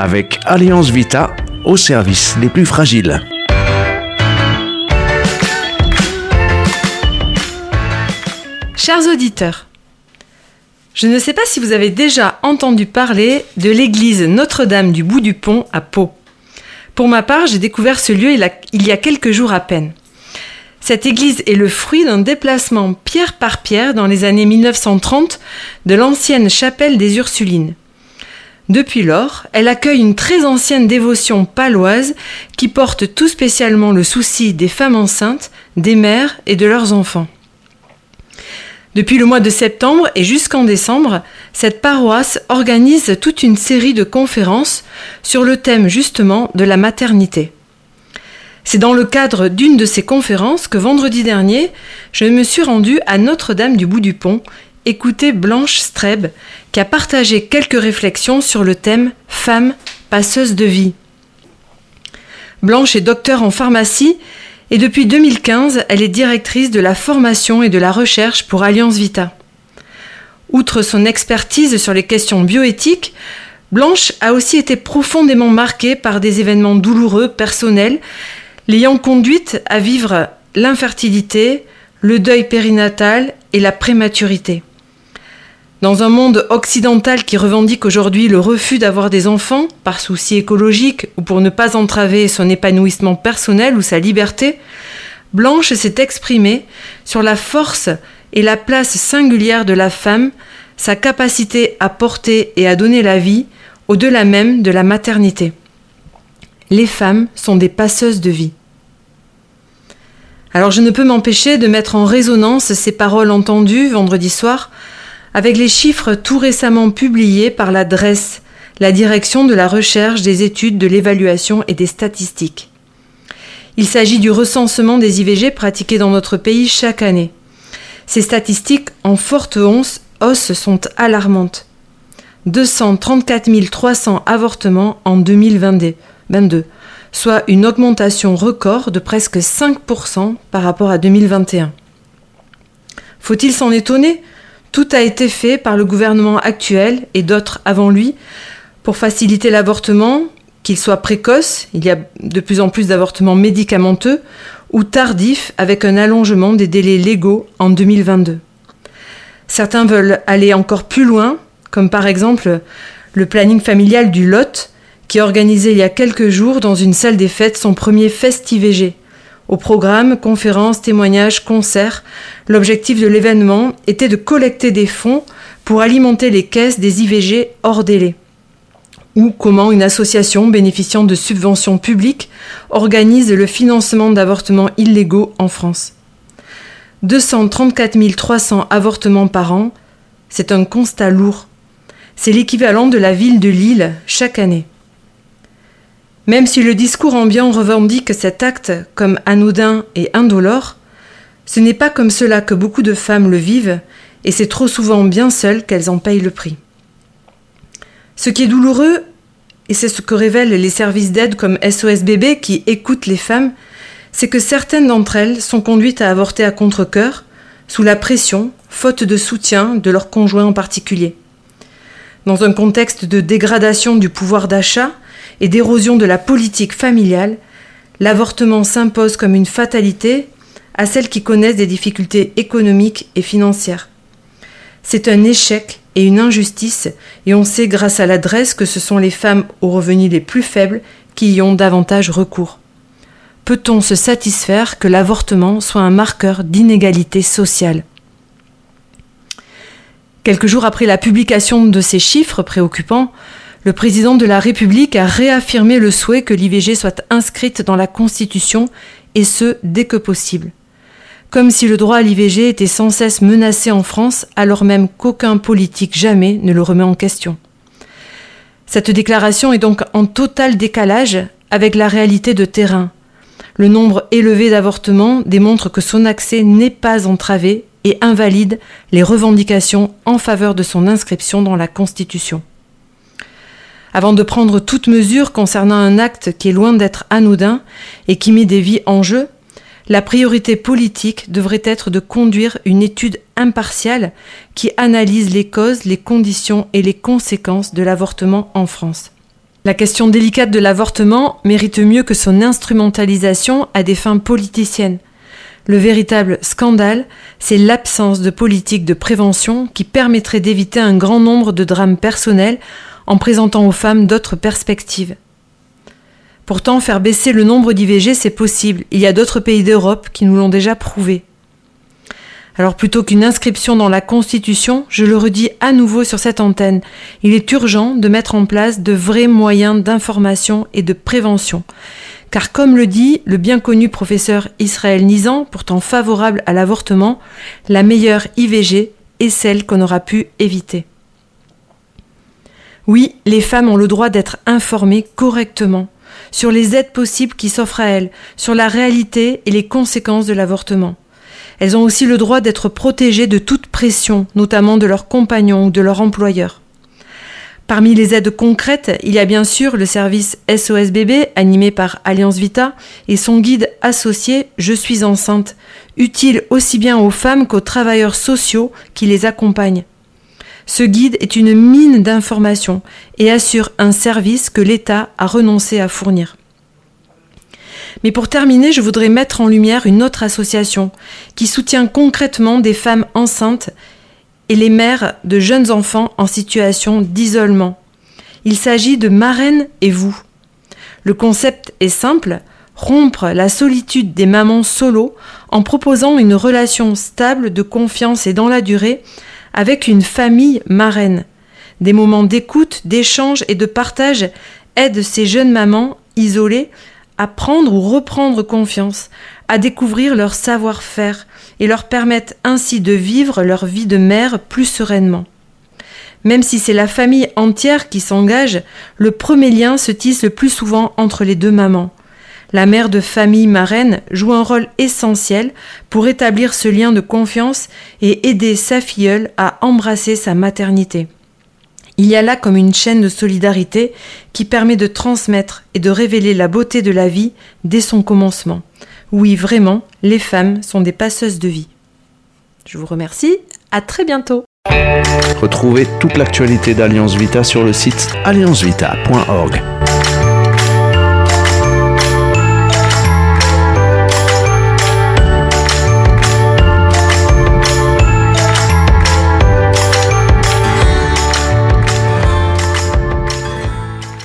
avec Alliance Vita au service des plus fragiles. Chers auditeurs, je ne sais pas si vous avez déjà entendu parler de l'église Notre-Dame du Bout du Pont à Pau. Pour ma part, j'ai découvert ce lieu il y a quelques jours à peine. Cette église est le fruit d'un déplacement pierre par pierre dans les années 1930 de l'ancienne chapelle des Ursulines. Depuis lors, elle accueille une très ancienne dévotion paloise qui porte tout spécialement le souci des femmes enceintes, des mères et de leurs enfants. Depuis le mois de septembre et jusqu'en décembre, cette paroisse organise toute une série de conférences sur le thème justement de la maternité. C'est dans le cadre d'une de ces conférences que vendredi dernier, je me suis rendue à Notre-Dame du Bout du Pont écouter Blanche Streb qui a partagé quelques réflexions sur le thème Femme passeuse de vie. Blanche est docteur en pharmacie et depuis 2015, elle est directrice de la formation et de la recherche pour Alliance Vita. Outre son expertise sur les questions bioéthiques, Blanche a aussi été profondément marquée par des événements douloureux personnels, l'ayant conduite à vivre l'infertilité, le deuil périnatal et la prématurité. Dans un monde occidental qui revendique aujourd'hui le refus d'avoir des enfants par souci écologique ou pour ne pas entraver son épanouissement personnel ou sa liberté, Blanche s'est exprimée sur la force et la place singulière de la femme, sa capacité à porter et à donner la vie, au-delà même de la maternité. Les femmes sont des passeuses de vie. Alors je ne peux m'empêcher de mettre en résonance ces paroles entendues vendredi soir avec les chiffres tout récemment publiés par la DRES, la Direction de la recherche, des études, de l'évaluation et des statistiques. Il s'agit du recensement des IVG pratiqués dans notre pays chaque année. Ces statistiques en forte hausse, sont alarmantes. 234 300 avortements en 2022, soit une augmentation record de presque 5% par rapport à 2021. Faut-il s'en étonner? Tout a été fait par le gouvernement actuel et d'autres avant lui pour faciliter l'avortement, qu'il soit précoce, il y a de plus en plus d'avortements médicamenteux, ou tardif avec un allongement des délais légaux en 2022. Certains veulent aller encore plus loin, comme par exemple le planning familial du Lot, qui organisé il y a quelques jours dans une salle des fêtes son premier FestiVG, au programme, conférences, témoignages, concerts, l'objectif de l'événement était de collecter des fonds pour alimenter les caisses des IVG hors délai. Ou comment une association bénéficiant de subventions publiques organise le financement d'avortements illégaux en France. 234 300 avortements par an, c'est un constat lourd. C'est l'équivalent de la ville de Lille chaque année. Même si le discours ambiant revendique cet acte comme anodin et indolore, ce n'est pas comme cela que beaucoup de femmes le vivent, et c'est trop souvent bien seules qu'elles en payent le prix. Ce qui est douloureux, et c'est ce que révèlent les services d'aide comme SOS Bébé qui écoutent les femmes, c'est que certaines d'entre elles sont conduites à avorter à contre-coeur, sous la pression, faute de soutien de leur conjoint en particulier. Dans un contexte de dégradation du pouvoir d'achat, et d'érosion de la politique familiale, l'avortement s'impose comme une fatalité à celles qui connaissent des difficultés économiques et financières. C'est un échec et une injustice, et on sait grâce à l'adresse que ce sont les femmes aux revenus les plus faibles qui y ont davantage recours. Peut-on se satisfaire que l'avortement soit un marqueur d'inégalité sociale? Quelques jours après la publication de ces chiffres préoccupants, le président de la République a réaffirmé le souhait que l'IVG soit inscrite dans la Constitution, et ce, dès que possible. Comme si le droit à l'IVG était sans cesse menacé en France, alors même qu'aucun politique jamais ne le remet en question. Cette déclaration est donc en total décalage avec la réalité de terrain. Le nombre élevé d'avortements démontre que son accès n'est pas entravé et invalide les revendications en faveur de son inscription dans la Constitution. Avant de prendre toute mesure concernant un acte qui est loin d'être anodin et qui met des vies en jeu, la priorité politique devrait être de conduire une étude impartiale qui analyse les causes, les conditions et les conséquences de l'avortement en France. La question délicate de l'avortement mérite mieux que son instrumentalisation à des fins politiciennes. Le véritable scandale, c'est l'absence de politique de prévention qui permettrait d'éviter un grand nombre de drames personnels en présentant aux femmes d'autres perspectives. Pourtant, faire baisser le nombre d'IVG, c'est possible. Il y a d'autres pays d'Europe qui nous l'ont déjà prouvé. Alors plutôt qu'une inscription dans la Constitution, je le redis à nouveau sur cette antenne, il est urgent de mettre en place de vrais moyens d'information et de prévention. Car comme le dit le bien connu professeur Israël Nizan, pourtant favorable à l'avortement, la meilleure IVG est celle qu'on aura pu éviter. Oui, les femmes ont le droit d'être informées correctement sur les aides possibles qui s'offrent à elles, sur la réalité et les conséquences de l'avortement. Elles ont aussi le droit d'être protégées de toute pression, notamment de leurs compagnons ou de leur employeur. Parmi les aides concrètes, il y a bien sûr le service SOS animé par Alliance Vita et son guide associé Je suis enceinte, utile aussi bien aux femmes qu'aux travailleurs sociaux qui les accompagnent. Ce guide est une mine d'informations et assure un service que l'État a renoncé à fournir. Mais pour terminer, je voudrais mettre en lumière une autre association qui soutient concrètement des femmes enceintes et les mères de jeunes enfants en situation d'isolement. Il s'agit de Marraine et vous. Le concept est simple, rompre la solitude des mamans solo en proposant une relation stable de confiance et dans la durée avec une famille marraine. Des moments d'écoute, d'échange et de partage aident ces jeunes mamans isolées à prendre ou reprendre confiance, à découvrir leur savoir-faire et leur permettent ainsi de vivre leur vie de mère plus sereinement. Même si c'est la famille entière qui s'engage, le premier lien se tisse le plus souvent entre les deux mamans. La mère de famille marraine joue un rôle essentiel pour établir ce lien de confiance et aider sa filleule à embrasser sa maternité. Il y a là comme une chaîne de solidarité qui permet de transmettre et de révéler la beauté de la vie dès son commencement. Oui, vraiment, les femmes sont des passeuses de vie. Je vous remercie, à très bientôt. Retrouvez toute l'actualité d'Alliance Vita sur le site alliancevita.org.